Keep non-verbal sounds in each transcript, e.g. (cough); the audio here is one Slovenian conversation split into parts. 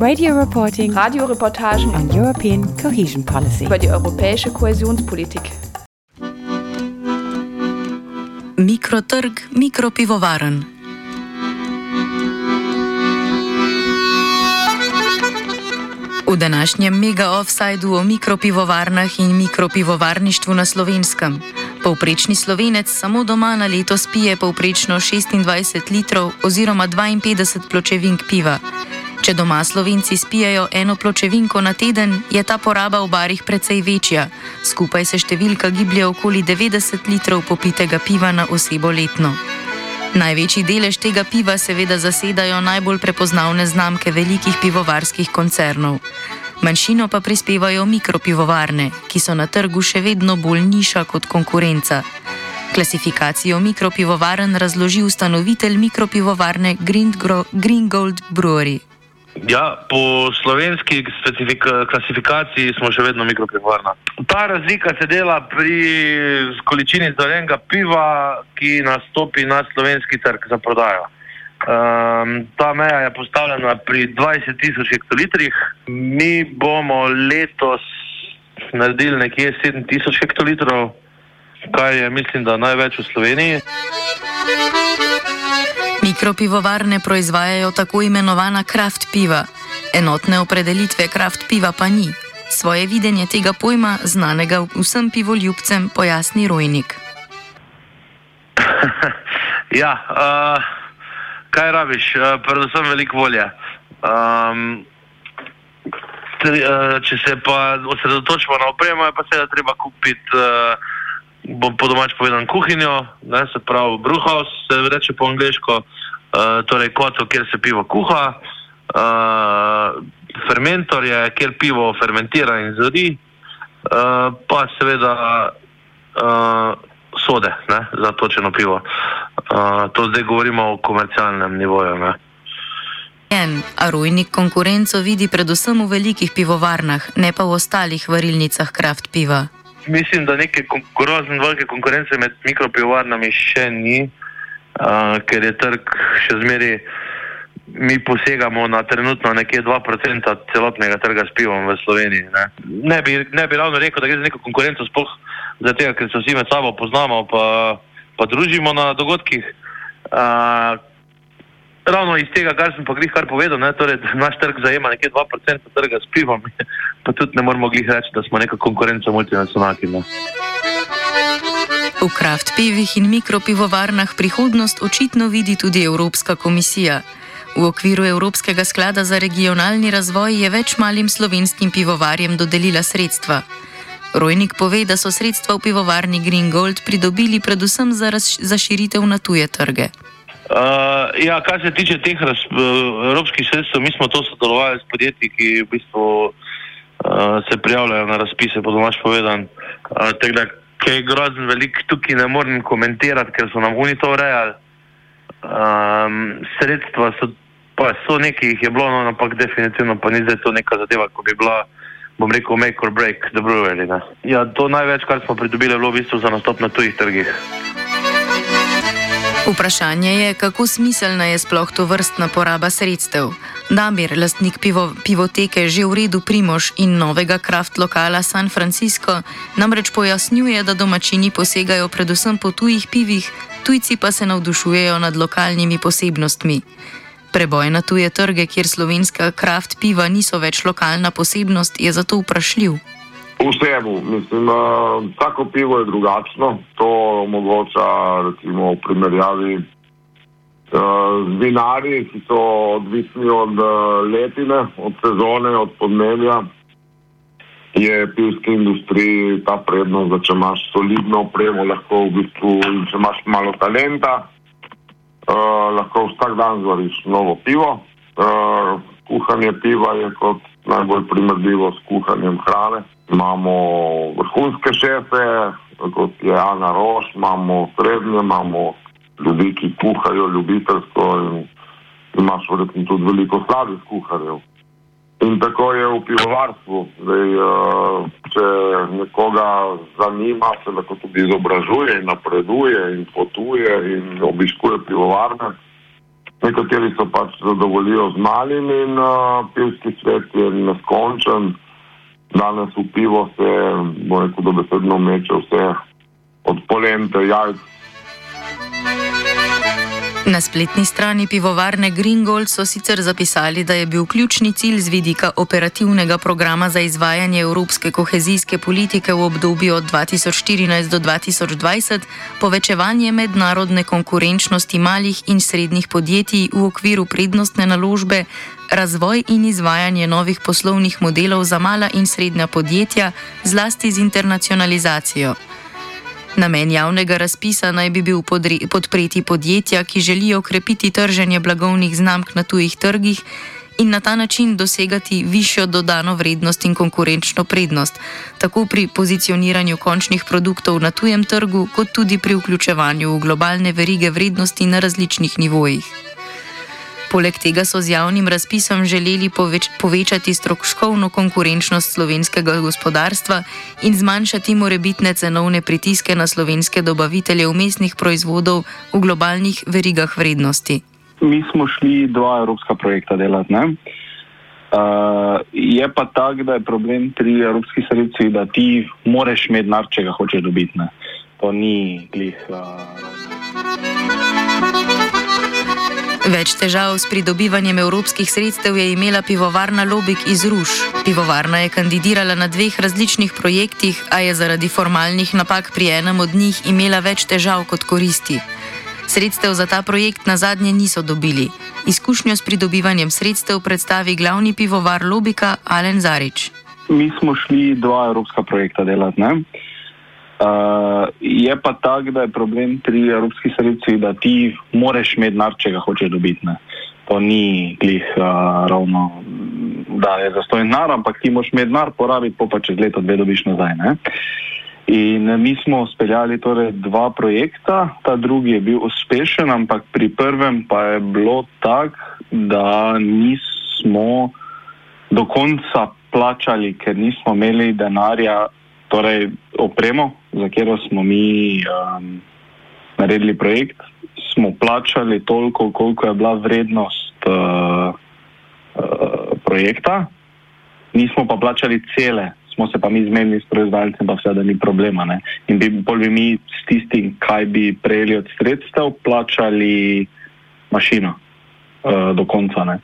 Radio reporting Radioreportagen on European cohesion policy. über die europäische Kohäsionspolitik. Mikrotrg, mikropivovaren. V današnjem mega offsajdu o mikropivovarnah in mikropivovarništvu na slovenskem. Povprečni slovenec samo doma na leto spije povprečno 26 litrov oziroma 52 pločevink piva. Če doma slovenci spijajo eno pločevinko na teden, je ta poraba v barih precej večja. Skupaj se številka giblje okoli 90 litrov popitega piva na osebo letno. Največji delež tega piva seveda zasedajo najbolj prepoznavne znamke velikih pivovarskih koncernov. Manjšino pa prispevajo mikropivovarne, ki so na trgu še vedno bolj niša kot konkurenca. Klasifikacijo mikropivovaren razloži ustanovitelj mikropivovarne Green, Gro- Green Gold Brewery. Ja, po slovenski klasifikaciji smo še vedno mikropivovarna. Ta razlika se dela pri količini zorenega piva, ki nastopi na slovenski trg za prodajo. Um, ta meja je postavljena pri 20 tisoč hektolitrih. Mi bomo letos naredili nekje 7 tisoč hektolitrov, kar je mislim, da največ v Sloveniji. Mikropivovarne proizvajajo tako imenovana kraft piva. Enotne opredelitve kraft piva pa ni. Svoje videnje tega pojma, znanega vsem pivoljubcem, pojasni Rojnik. (laughs) ja, uh, kaj rabiš? Uh, predvsem veliko volje. Um, tri, uh, če se pa osredotočimo na opremo, je pa seveda treba kupiti, uh, bom po domač povedan, kuhinjo, ne, se pravi brewhouse, se reče po angliško, uh, torej koto, kjer se pivo kuha, uh, fermentor je, kjer pivo fermentira in zori, uh, pa seveda uh, sode ne, za točeno pivo. Uh, to zdaj govorimo o komercialnem nivoju. Ne. A Rojnik konkurenco vidi predvsem v velikih pivovarnah, ne pa v ostalih varilnicah kraft piva. Mislim, da neke grozno velike konkurence med mikropivovarnami še ni, uh, ker je trg še zmeri. Mi posegamo na trenutno nekje 2% celotnega trga s pivom v Sloveniji. Ne, ne, bi, ne bi ravno rekel, da gre za neko konkurenco, sploh zato, ker se vsi med sabo poznamo, pa, pa družimo na dogodkih. Uh, ravno iz tega, kar sem pa glih kar povedal, ne, torej, da naš trg zajema nekje 2% trga s pivom, pa tudi ne moremo glih reči, da smo neka konkurenca multinacionalki. Ne. V kraft pivih in mikropivovarnah prihodnost očitno vidi tudi Evropska komisija. V okviru Evropskega sklada za regionalni razvoj je več malim slovenskim pivovarjem dodelila sredstva. Rojnik pove, da so sredstva v pivovarni Green Gold pridobili predvsem za, za širitev na tuje trge. Uh, ja, kar se tiče teh raz, uh, evropskih sredstev, mi smo to sodelovali s podjetji, ki v bistvu uh, se prijavljajo na razpise, po domač povedan. Uh, tako da, kaj je grozen velik, tukaj ne morem komentirati, ker so nam oni to urejali. Um, sredstva so, pa so nekaj, jih je bilo, no, ampak definitivno pa ni zdaj to neka zadeva, ko bi bila, bom rekel, make or break brewery. Ne. Ja, to največ, kar smo pridobili, je bilo v bistvu za nastop na tujih trgih. Vprašanje je, kako smiselna je sploh to vrstna poraba sredstev. Damir, lastnik pivo, pivoteke že v redu Primož in novega kraft lokala San Francisco, namreč pojasnjuje, da domačini posegajo predvsem po tujih pivih, tujci pa se navdušujejo nad lokalnimi posebnostmi. Preboj na tuje trge, kjer slovenska kraft piva niso več lokalna posebnost, je zato vprašljiv. Vsemu, mislim, vsako pivo je drugačno. To omogoča, recimo, v primerjavi uh, z vinarji, ki so odvisni od uh, letine, od sezone, od podnebja. Je pivski industriji ta prednost, da če imaš solidno opremo, lahko v bistvu, če imaš malo talenta, uh, lahko vsak dan zvariš novo pivo. Uh, kuhanje piva je kot najbolj primerljivo s kuhanjem hrane. Imamo vrhunske šefe, kot je Ana Roš, imamo srednje, imamo ljudi, ki kuhajo ljubiteljsko in imaš verjetno tudi veliko slabih kuharjev. In tako je v pivovarstvu. Zdaj, uh, če nekoga zanima, se lahko tudi izobražuje in napreduje in potuje in obiskuje pivovarne. Nekateri so pač zadovoljijo z malim in uh, pivski svet je neskončen. Danes v pivo se, bo rekel, dobesedno meče vse od polente, jajc, Na spletni strani pivovarne Gringold so sicer zapisali, da je bil ključni cilj z vidika operativnega programa za izvajanje evropske kohezijske politike v obdobju od 2014 do 2020 povečevanje mednarodne konkurenčnosti malih in srednjih podjetij v okviru prednostne naložbe, razvoj in izvajanje novih poslovnih modelov za mala in srednja podjetja, zlasti z internacionalizacijo. Namen javnega razpisa naj bi bil podpreti podjetja, ki želijo krepiti trženje blagovnih znamk na tujih trgih in na ta način dosegati višjo dodano vrednost in konkurenčno prednost, tako pri pozicioniranju končnih produktov na tujem trgu, kot tudi pri vključevanju v globalne verige vrednosti na različnih nivojih. Poleg tega so z javnim razpisom želeli poveč povečati stroškovno konkurenčnost slovenskega gospodarstva in zmanjšati morebitne cenovne pritiske na slovenske dobavitelje umestnih proizvodov v globalnih verigah vrednosti. Mi smo šli dva evropska projekta delati. Uh, je pa tako, da je problem pri evropskih sredstvih, da ti moraš imeti nar, če ga hočeš dobiti. Ne? To ni glih. Uh, Več težav s pridobivanjem evropskih sredstev je imela pivovarna Lobik iz Ruš. Pivovarna je kandidirala na dveh različnih projektih, a je zaradi formalnih napak pri enem od njih imela več težav kot koristi. Sredstev za ta projekt na zadnje niso dobili. Izkušnjo s pridobivanjem sredstev predstavi glavni pivovar Lobika Alen Zarič. Mi smo šli dva evropska projekta delati. Uh, je pa tako, da je problem pri evropskih sredstvih, da ti moraš imeti nar, če ga hočeš dobiti. Ne. To ni glih uh, ravno, da je za stojn nar, ampak ti moraš imeti nar, porabiti pa čez leto dve dobiš nazaj. Ne. In mi smo speljali torej dva projekta, ta drugi je bil uspešen, ampak pri prvem pa je bilo tako, da nismo do konca plačali, ker nismo imeli denarja torej opremo, za katero smo mi um, naredili projekt, smo plačali toliko, koliko je bila vrednost uh, uh, projekta, nismo pa plačali cele, smo se pa mi zmenili s proizvajalcem, pa vse, da ni problema. Ne? In bi, bi mi s tistim, kaj bi prejeli od sredstev, plačali mašino uh, do konca. Ne?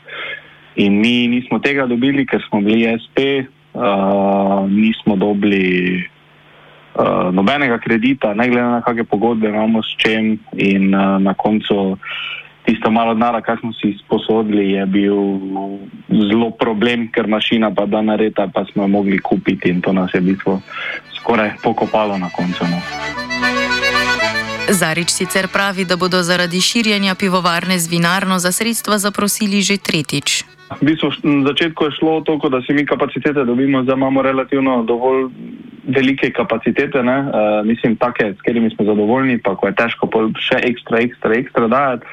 In mi nismo tega dobili, ker smo bili SP, uh, nismo dobili uh, nobenega kredita, ne glede na kakšne pogodbe imamo s čem, in uh, na koncu tisto malo denara, kar smo si sposodili, je bil zelo problem, ker mašina pa da nareta, pa smo jo mogli kupiti in to nas je v bistvu skoraj pokopalo na koncu. No. Zarič sicer pravi, da bodo zaradi širjenja pivovarne z vinarno za sredstva zaprosili že tretjič. V bistvu, na začetku je šlo toliko, da si mi kapacitete dobimo, zdaj imamo relativno dovolj velike kapacitete, ne? Uh, mislim, take, s katerimi smo zadovoljni, pa ko je težko še ekstra, ekstra, ekstra dajati.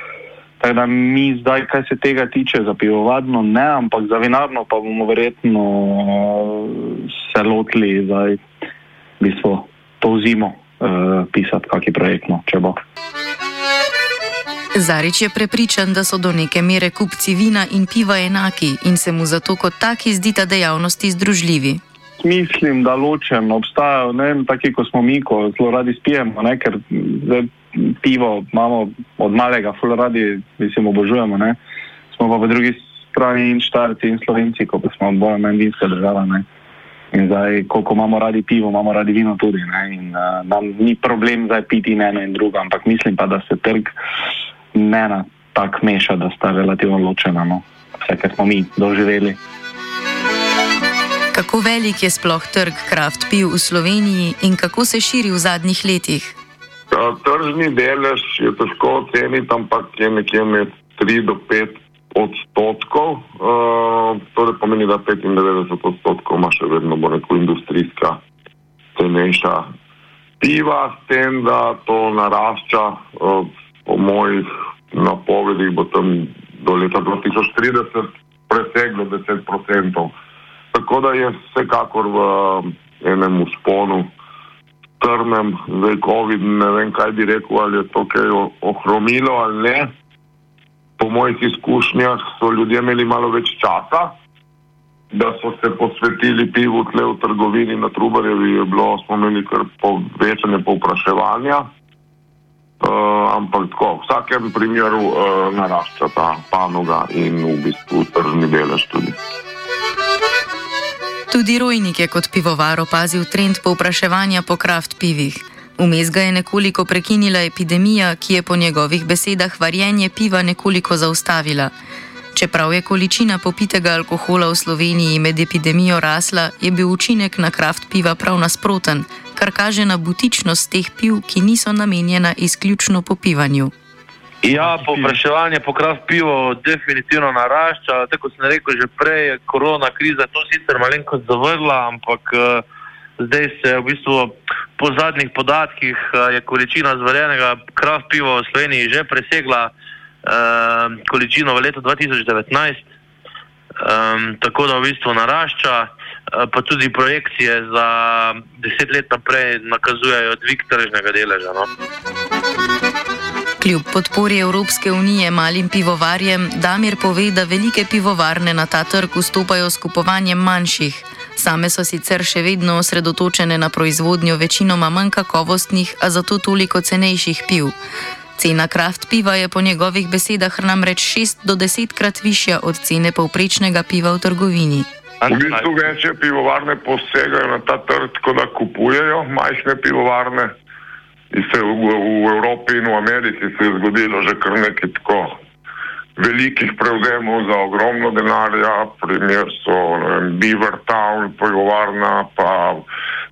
Tako da mi zdaj, kar se tega tiče, za pivovarno ne, ampak za vinarno pa bomo verjetno se lotili zdaj, v bistvu, to zimo uh, pisati, kakšen projekt, no, če bo. Zarič je prepričan, da so do neke mere kupci vina in piva enaki in se mu zato kot taki zdita dejavnosti združljivi. Mislim, da ločen obstajajo, ne vem, taki kot smo mi, ko zelo radi spijemo, ne, ker zdaj, pivo imamo od malega, zelo radi, mislim, obožujemo. Ne. Smo pa po drugi strani in štarci in slovenci, ko pa smo bolj manj vinska država. Ne. In zdaj, koliko imamo radi pivo, imamo radi vino tudi. Ne. In uh, nam ni problem zdaj piti eno in drugo, ampak mislim pa, da se trg ne na tak meša, da sta relativno ločena, no. vse, kar smo mi doživeli. Kako velik je sploh trg kraft piv v Sloveniji in kako se širi v zadnjih letih? Tržni delež je težko oceniti, ampak je nekje med 3 do 5 odstotkov, uh, torej pomeni, da 95 odstotkov ima še vedno bo neko industrijska cenejša piva, s tem, da to narašča, uh, po mojih napovedih bo tam do leta 2030 preseglo 10%. Tako da je vsekakor v enem usponu, strmem, zdaj COVID, ne vem kaj bi rekel, ali je to kaj ohromilo ali ne. Po mojih izkušnjah so ljudje imeli malo več časa, da so se posvetili pivu tle v trgovini na Trubarjevi, je bilo, smo imeli kar povečanje povpraševanja. Uh, ampak tako, v vsakem primeru uh, narašča ta panoga in v bistvu tržni delež tudi. Tudi Rojnik je kot pivovar opazil trend povpraševanja po kraft pivih. Vmes ga je nekoliko prekinila epidemija, ki je po njegovih besedah varjenje piva nekoliko zaustavila. Čeprav je količina popitega alkohola v Sloveniji med epidemijo rasla, je bil učinek na kraft piva prav nasproten, kar kaže na butičnost teh piv, ki niso namenjena izključno popivanju. Ja, povpraševanje po kraft pivo definitivno narašča. Tako sem rekel že prej, je korona kriza to sicer malenkost zavrla, ampak uh, zdaj se v bistvu po zadnjih podatkih uh, je količina zvarjenega kraft piva v Sloveniji že presegla uh, količino v letu 2019. Um, tako da v bistvu narašča, uh, pa tudi projekcije za deset let naprej nakazujejo dvig tržnega deleža. No? Kljub podpori Evropske unije malim pivovarjem, Damir pove, da velike pivovarne na ta trg vstopajo s kupovanjem manjših. Same so sicer še vedno osredotočene na proizvodnjo večinoma manj kakovostnih, a zato toliko cenejših piv. Cena kraft piva je po njegovih besedah namreč 6 do 10 krat višja od cene povprečnega piva v trgovini. V bistvu večje pivovarne posegajo na ta trg, tako da kupujejo majhne pivovarne. In se v, v Evropi in v Ameriki se je zgodilo že kar nekaj tako velikih prevzemov za ogromno denarja, primer so vem, Beaver Town, pivovarna, pa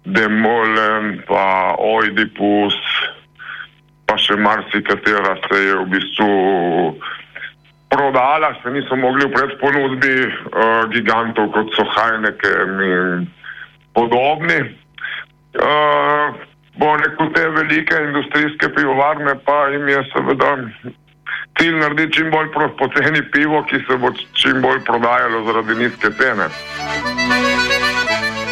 Demolen, pa Oidipus, pa še marsikatera se je v bistvu prodala, se niso mogli v predponudbi uh, gigantov kot so Heineken in podobni. Uh, bo rekel te velike industrijske pivovarne, pa jim je seveda cilj narediti čim bolj poceni pivo, ki se bo čim bolj prodajalo zaradi nizke cene.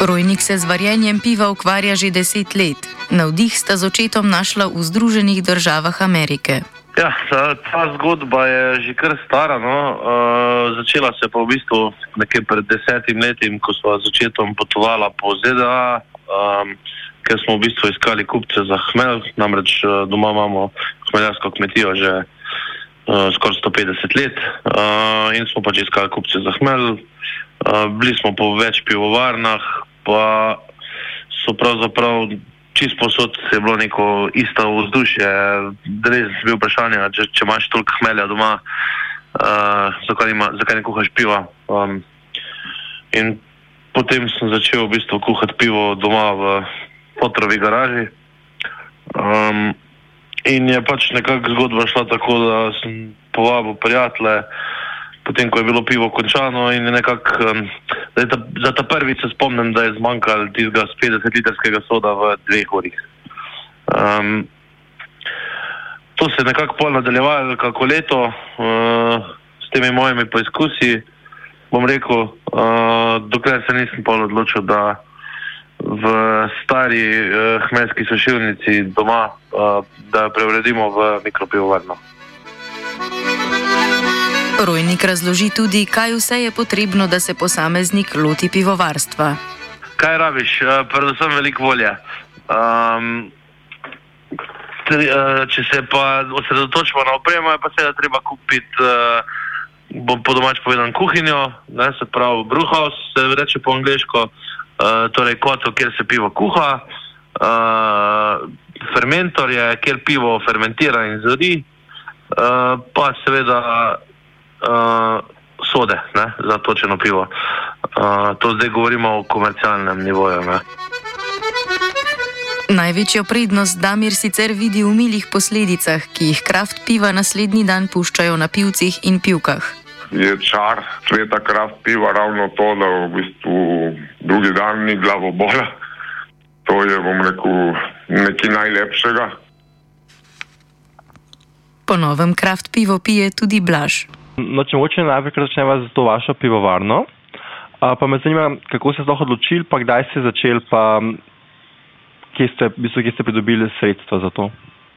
Rojnik se z varjenjem piva ukvarja že deset let. Navdih sta z očetom našla v Združenih državah Amerike. Ja, ta, ta zgodba je že kar stara. No. Uh, začela se pa v bistvu nekje pred desetim leti, ko smo z očetom potovala po ZDA. Um, ker smo v bistvu iskali kupce za hmelj, namreč uh, doma imamo hmeljarsko kmetijo že uh, skoraj 150 let uh, in smo pač iskali kupce za hmelj. Uh, bili smo po več pivovarnah, pa so pravzaprav čisto posod je bilo neko isto vzdušje. Res je bilo vprašanje, če, če imaš toliko hmelja doma, uh, zakaj, ima, zakaj ne kuhaš piva. Um, in potem sem začel v bistvu kuhati pivo doma v Potrovi garaži. Um, in je pač nekako zgodba šla tako, da sem povabil prijatelje, potem ko je bilo pivo končano in nekako um, za ta prvi se spomnim, da je zmanjkalo tistega 50-litrskega soda v dveh urih. Um, to se je nekako pol nadaljevalo kako leto uh, s temi mojimi poizkusi. Bom rekel, uh, dokler se nisem pol odločil, da v stari uh, hmelski sušilnici doma, uh, da jo preuredimo v mikropivovarno. Rojnik razloži tudi, kaj vse je potrebno, da se posameznik loti pivovarstva. Kaj rabiš? Uh, predvsem veliko volje. Um, tri, uh, če se pa osredotočimo na opremo, je pa seveda treba kupiti, uh, bom po domač povedal, kuhinjo, ne, se pravi, brewhouse, se reče po angliško. Uh, torej, kotel, kjer se pivo kuha, uh, fermentor je, kjer pivo fermentira in zori, uh, pa seveda uh, sode ne, za točeno pivo. Uh, to zdaj govorimo o komercialnem nivoju. Ne. Največjo prednost Damir sicer vidi v milih posledicah, ki jih kraft piva naslednji dan puščajo na pivcih in pivkah. je čar sveta kraft piva ravno to, da v bistvu drugi dan ni glavobola. To je, bom rekel, nekaj najlepšega. Po novem kraft pivo pije tudi Blaž. No, če moče najprej začneva z to vašo pivovarno. Pa me zanima, kako ste se odločili, pa kdaj ste začeli, pa kje ste, v bistvu, kje ste pridobili sredstva za to.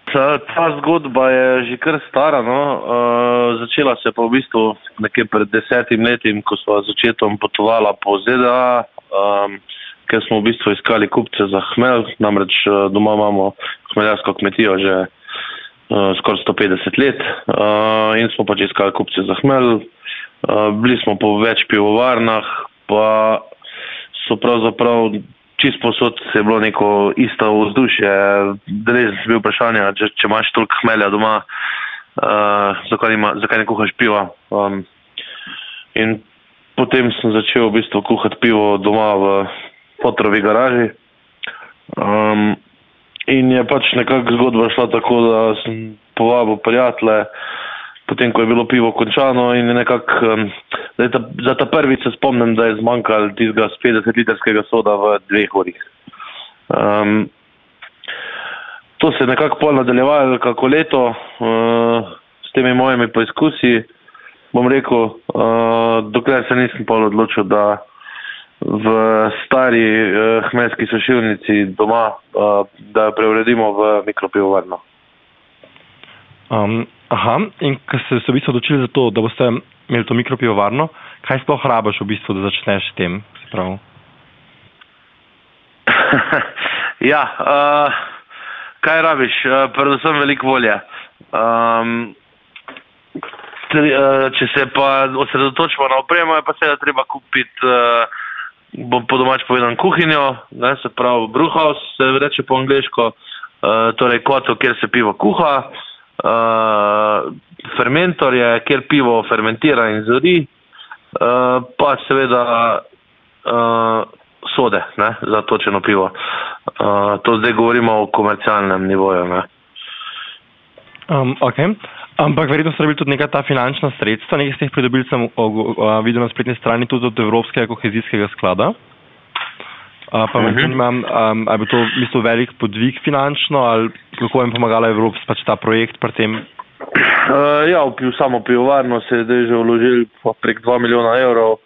Ta, ta zgodba je že kar stara. No? Uh, začela se pa v bistvu nekje pred desetim letim, ko smo začetom potovala po ZDA, um, ker smo v bistvu iskali kupce za hmelj. Namreč doma imamo hmeljarsko kmetijo že skoraj 150 let uh, in smo pač iskali kupce za hmelj. Uh, bili smo po več pivovarnah, pa so pravzaprav čist posod je bilo neko isto vzdušje, res je bilo vprašanje, če, če imaš toliko hmelja doma, uh, zakaj, ima, zakaj ne kuhaš piva. Um, potem sem začel v bistvu kuhati pivo doma v fotrovi garaži. Um, in je pač nekako zgodba šla tako, da sem povabil prijatelje, potem ko je bilo pivo končano in nekako um, za ta prvi se spomnim, da je zmanjkalo tistega 50-litrskega soda v dveh urih. Um, to se je nekako pol nadaljevalo kako leto uh, s temi mojimi poizkusi, bom rekel, uh, dokler se nisem pol odločil, da v stari uh, hmelski sušilnici doma, uh, da jo preuredimo v mikropivovarno. Um, aha, in ko ste se v bistvu odločili za to, da boste imeli to mikropivovarno, kaj sploh rabaš v bistvu, da začneš s tem? (laughs) ja, uh, kaj rabiš? Uh, predvsem veliko volje. Um, tri, uh, če se pa osredotočimo na opremo, je pa seveda treba kupiti, uh, bom po domač povedal, kuhinjo, ne, se pravi brewhouse, se reče po angliško, uh, torej kotel, kjer se pivo kuha uh, fermentorje, kjer pivo fermentira in zori, uh, pa seveda uh, sode ne, za točeno pivo. Uh, to zdaj govorimo o komercialnem nivoju. Ne. Um, okay. Ampak verjetno so bili tudi neka ta finančna sredstva, nekaj ste jih pridobili, sem videl na spletni strani tudi od Evropskega kohezijskega sklada. Uh, pa me mhm. zanima, um, ali je to v bistvu velik podvig finančno, ali kako jim pomagala Evropa, pač ta projekt pri tem? Uh, ja, v samo pivovarno se je zdaj že vložil prek 2 milijona evrov.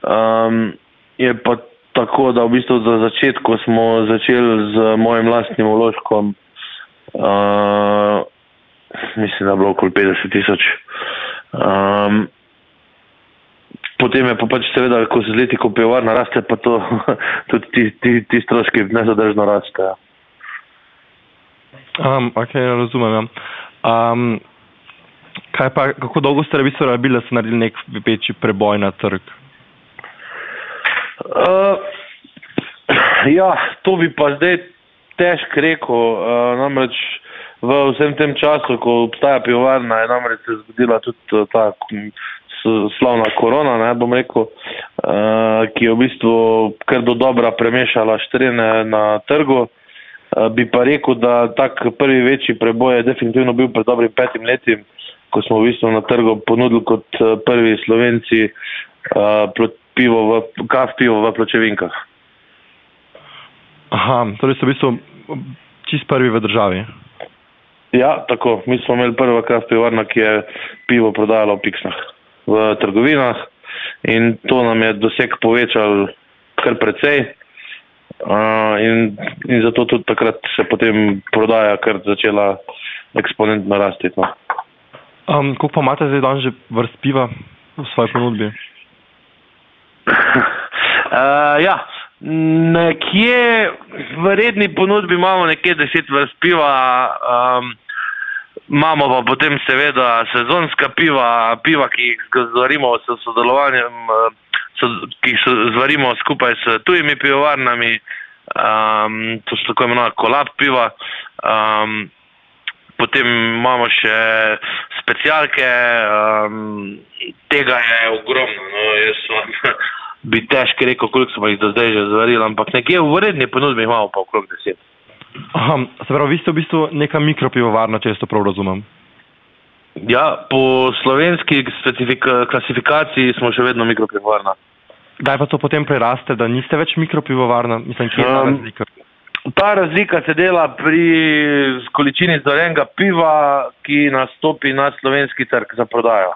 Um, je pa tako, da v bistvu za začetku smo začeli z mojim lastnim vložkom, uh, mislim, da je bilo okoli 50 tisoč. Um, potem je pa pač seveda, ko se z leti kopivarna raste, pa to (laughs) tudi ti, ti, ti stroški nezadržno rastejo. Um, ok, razumem. Ja. Um, kaj pa, kako dolgo ste v bistvu rabili, da ste naredili nek večji preboj na trg? Uh, ja, to bi pa zdaj težko rekel. Uh, namreč v vsem tem času, ko obstaja pivovarna, je namreč se zgodila tudi ta slavna korona, ne bom rekel, uh, ki je v bistvu kar do dobra premešala štrene na trgu. Uh, bi pa rekel, da tak prvi večji preboj je definitivno bil pred dobrim petim letim, ko smo v bistvu na trgu ponudili kot prvi slovenci uh, pivo v, kav pivo v pločevinkah. Aha, torej so v bistvu čist prvi v državi. Ja, tako. Mi smo imeli prvo kav pivovarno, ki je pivo prodajalo v piksnah v trgovinah in to nam je doseg povečal kar precej. Uh, in, in zato tudi takrat se potem prodaja, ker začela eksponentno rasti. No. Um, Kako pa imate zdaj dan že vrst piva v svoji ponudbi? (laughs) uh, ja, nekje v redni ponudbi imamo nekje deset vrst piva. Um, Imamo pa potem seveda sezonska piva, piva, ki jih zvarimo s sodelovanjem, eh, ki jih zvarimo skupaj s tujimi pivovarnami, um, to so tako imenovana kolab piva. Um, potem imamo še specialke, um, tega je ogromno. No, jaz vam (laughs) bi težko rekel, koliko smo jih do zdaj že zvarili, ampak nekje v vredni ponudbi imamo pa okrog deset. Aha, se pravi, vi ste v bistvu neka mikropivovarna, če jaz to prav razumem. Ja, po slovenski klasifikaciji smo še vedno mikropivovarna. Kdaj pa to potem preraste, da niste več mikropivovarna? Mislim, kje je ta Um, razlika? Ta razlika se dela pri količini zorenega piva, ki nastopi na slovenski trg za prodajo.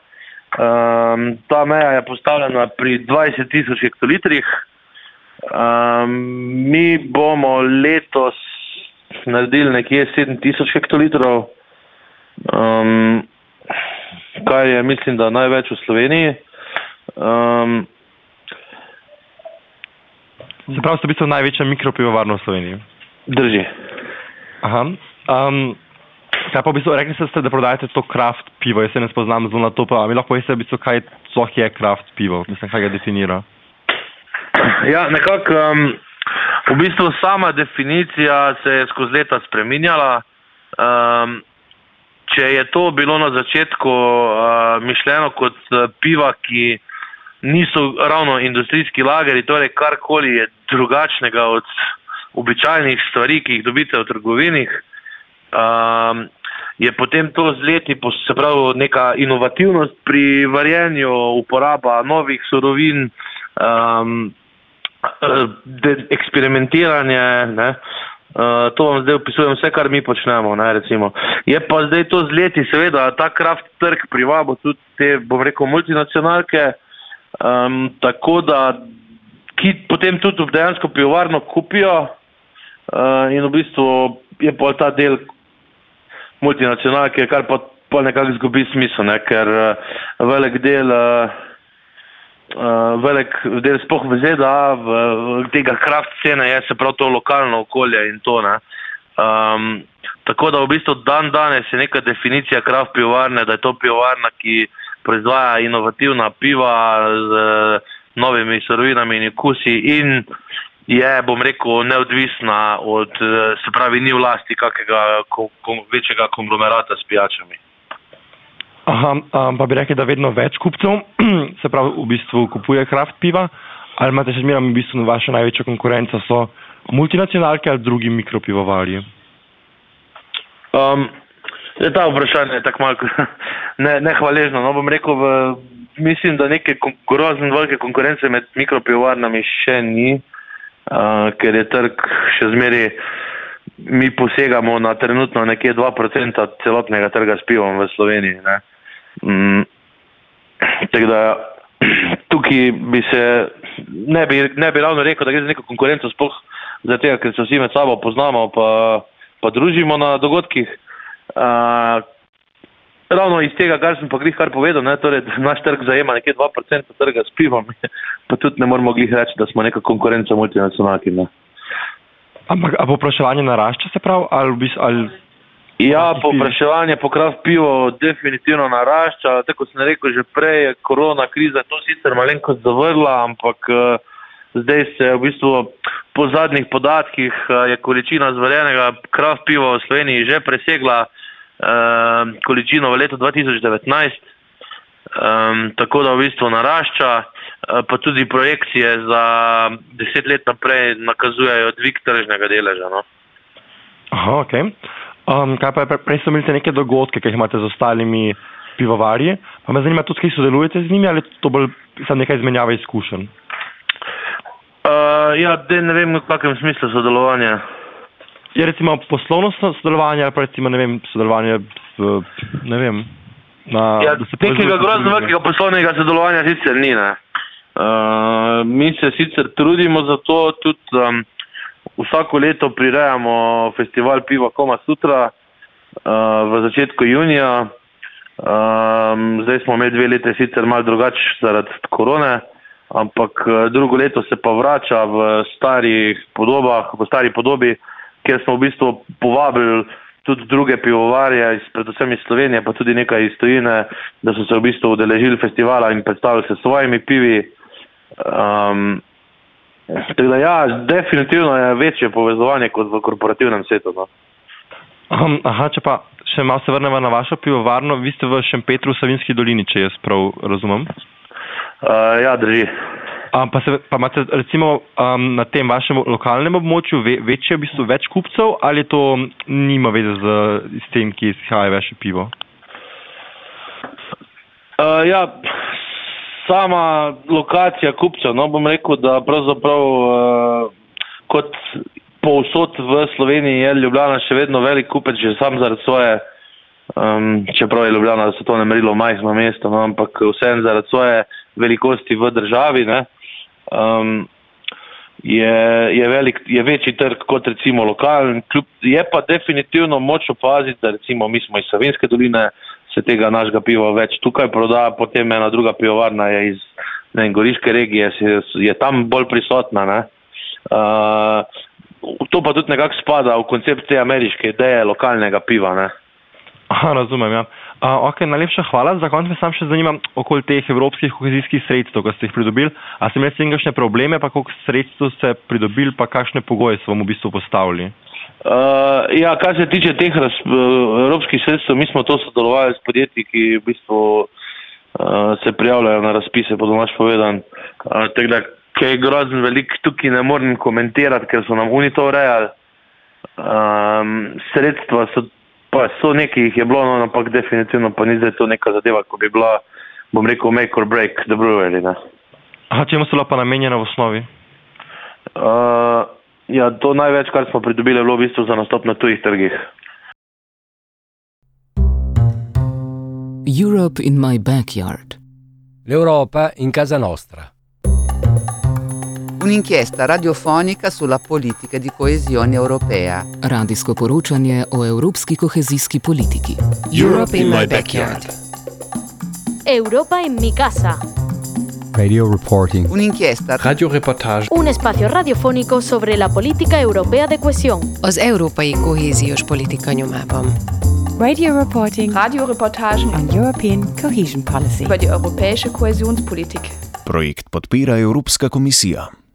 Um, ta meja je postavljena pri 20 tisoč hektolitrih. Um, mi bomo letos naredili nekje 7 tisoč hektolitrov, um, kar je mislim, da največ v Sloveniji. Um, Se pravi, ste v bistvu največja mikropivovarna v Sloveniji. drži. Aha. Um, kaj pa v bistvu, rekli ste, da prodajate to kraft pivo, jaz se ne spoznam zelo na to, pa mi lahko poveste, v bistvu, kaj sploh je kraft pivo, mislim, kaj ga definira. Ja, nekako um, v bistvu sama definicija se je skozi leta spreminjala. Um, če je to bilo na začetku uh, mišljeno kot uh, piva, ki niso ravno industrijski lageri, torej karkoli je drugačnega od običajnih stvari, ki jih dobite v trgovinih, um, je potem to z leti, se pravi, neka inovativnost pri varjenju, uporaba novih surovin, um, eksperimentiranje. Ne? Uh, to vam zdaj opisujem vse, kar mi počnemo. Ne, recimo. je pa zdaj to z leti, seveda, ta kraft trg privabo tudi te, bom rekel, multinacionalke, um, tako da ki potem tudi dejansko pivovarno kupijo uh, in v bistvu je pa ta del multinacionalke, kar pa, pa nekako izgubi smisel, ne, ker uh, velik del. Uh, Uh, velik del spoh v ZDA, v, v tega kraft scene je se prav to lokalno okolje in to. Um, tako da v bistvu dan danes je neka definicija kraft pivovarne, da je to pivovarna, ki proizvaja inovativna piva z uh, novimi surovinami in okusi in je, bom rekel, neodvisna od, uh, se pravi, ni v lasti kakega ko, ko, večjega konglomerata s pijačami. Aha, um, pa bi rekli, da vedno več kupcev, (clears throat) se pravi, v bistvu kupuje kraft piva, ali imate še zmeraj v bistvu vaša največja konkurenca so multinacionalke ali drugi mikropivovarji? Um, je ta vprašanje je tako malo (laughs) ne, nehvaležno. No, bom rekel, v, mislim, da neke grozno velike konkurence med mikropivovarnami še ni, uh, ker je trg še zmeri, mi posegamo na trenutno nekje 2% celotnega trga s pivom v Sloveniji. Ne. Mm, tako da (clears throat) tukaj bi se, ne bi, ne bi ravno rekel, da gre za neko konkurenco, sploh zato, ker se vsi med sabo poznamo pa, pa družimo na dogodkih. Uh, ravno iz tega, kar sem pa glih kar povedal, ne, torej, da naš trg zajema nekje 2% trga s pivom, (laughs) pa tudi ne moramo glih reči, da smo neka konkurenca multinacionalki. Ne. Ampak a povpraševanje narašča se pravi, ali v bistvu, ali Ja, povpraševanje po kraft pivo definitivno narašča. Tako sem rekel že prej, korona kriza to sicer malenkost zavrla, ampak uh, zdaj se v bistvu po zadnjih podatkih uh, je količina zvarjenega kraft piva v Sloveniji že presegla uh, količino v letu 2019. Um, tako da v bistvu narašča, uh, pa tudi projekcije za deset let naprej nakazujejo dvig tržnega deleža. No. Aha, ok. Um, kaj pa je, pre- prej ste imeli neke dogodke, ki jih imate z ostalimi pivovarji, pa me zanima tudi, kaj sodelujete z njimi ali to bolj samo neka izmenjava izkušenj? Uh, ja, ne vem, v kakšnem smislu sodelovanja. Je recimo poslovno so- sodelovanje ali pa recimo, ne vem, sodelovanje v, ne vem, na... Ja, nekega grozno velikega poslovnega sodelovanja sicer ni. Ne. Uh, mi se sicer trudimo za to, tudi um, vsako leto prirejamo festival piva Koma Sutra uh, v začetku junija. Um, zdaj smo imeli dve leti sicer malo drugače zaradi korone, ampak eh, drugo leto se pa vrača v starih podobah, v stari podobi, kjer smo v bistvu povabili tudi druge pivovarje, iz, predvsem iz Slovenije, pa tudi nekaj iz Tujine, da so se v bistvu udeležili festivala in predstavili se svojimi pivi. Um, tako da ja, definitivno je večje povezovanje kot v korporativnem svetu. No. Um, aha, če pa še malo se vrnemo na vašo pivovarno, vi ste v Šempetru v Savinski dolini, če jaz prav razumem. Uh, ja, drži. Um, pa, se, pa imate recimo um, na tem vašem lokalnem območju ve, večje, v bistvu več kupcev ali to nima veze z, s tem, ki izhaja vaše pivo? Uh, ja, sama lokacija kupcev, no bom rekel, da pravzaprav uh, kot povsod v Sloveniji je Ljubljana še vedno velik kupec, že sam zaradi svoje, um, čeprav je Ljubljana za to ne merilo majhno mesto, no, ampak vseeno zaradi svoje velikosti v državi, ne, um, je, je, velik, je večji trg kot recimo lokalen. Kljub, je pa definitivno moč opaziti, da recimo mi smo iz Savinske doline, se tega našega piva več tukaj proda, potem ena druga pivovarna je iz ne, Goriške regije, je, je tam bolj prisotna. Ne. Uh, to pa tudi nekako spada v koncept te ameriške ideje lokalnega piva. Ne. Aha, razumem. Ja. Uh, okay, najlepša hvala. Za konec me sam še zanima okoli teh evropskih kohezijskih sredstev, ki ste jih pridobili. A ste imeli s tem kakšne probleme, pa koliko sredstev ste pridobili, pa kakšne pogoje so vam v bistvu postavili? Uh, ja, kar se tiče teh raz, evropskih sredstev, mi smo to sodelovali s podjetji, ki v bistvu uh, se prijavljajo na razpise, po domač povedan. Uh, da, kaj je grozen velik, tukaj ne morem komentirati, ker so nam oni to urejali. Um, sredstva so, pa so nekaj jih je bilo, no, ampak definitivno pa ni zdaj to neka zadeva, ko bi bila, bom rekel, make or break the brewery. Aha, čemu so pa namenjena v osnovi? Uh, Ja, to največ, kar smo pridobili, je bilo v bistvu za nastop na tujih trgih. Europe in my backyard. L'Europa in casa nostra. Un'inchiesta radiofonica sulla politica di coesione europea. Radijsko poročanje o evropski kohezijski politiki. Europe in my backyard. Europa en mi casa. Radio reporting. Un'inchiesta. Radioreportage. Un espacio radiofónico sobre la política europea de cohesión. Az európai kohéziós politika nyomában. Radio reporting Radioreportagen on European cohesion policy. über die europäische Kohäsionspolitik. Projekt podpira Evropska komisija.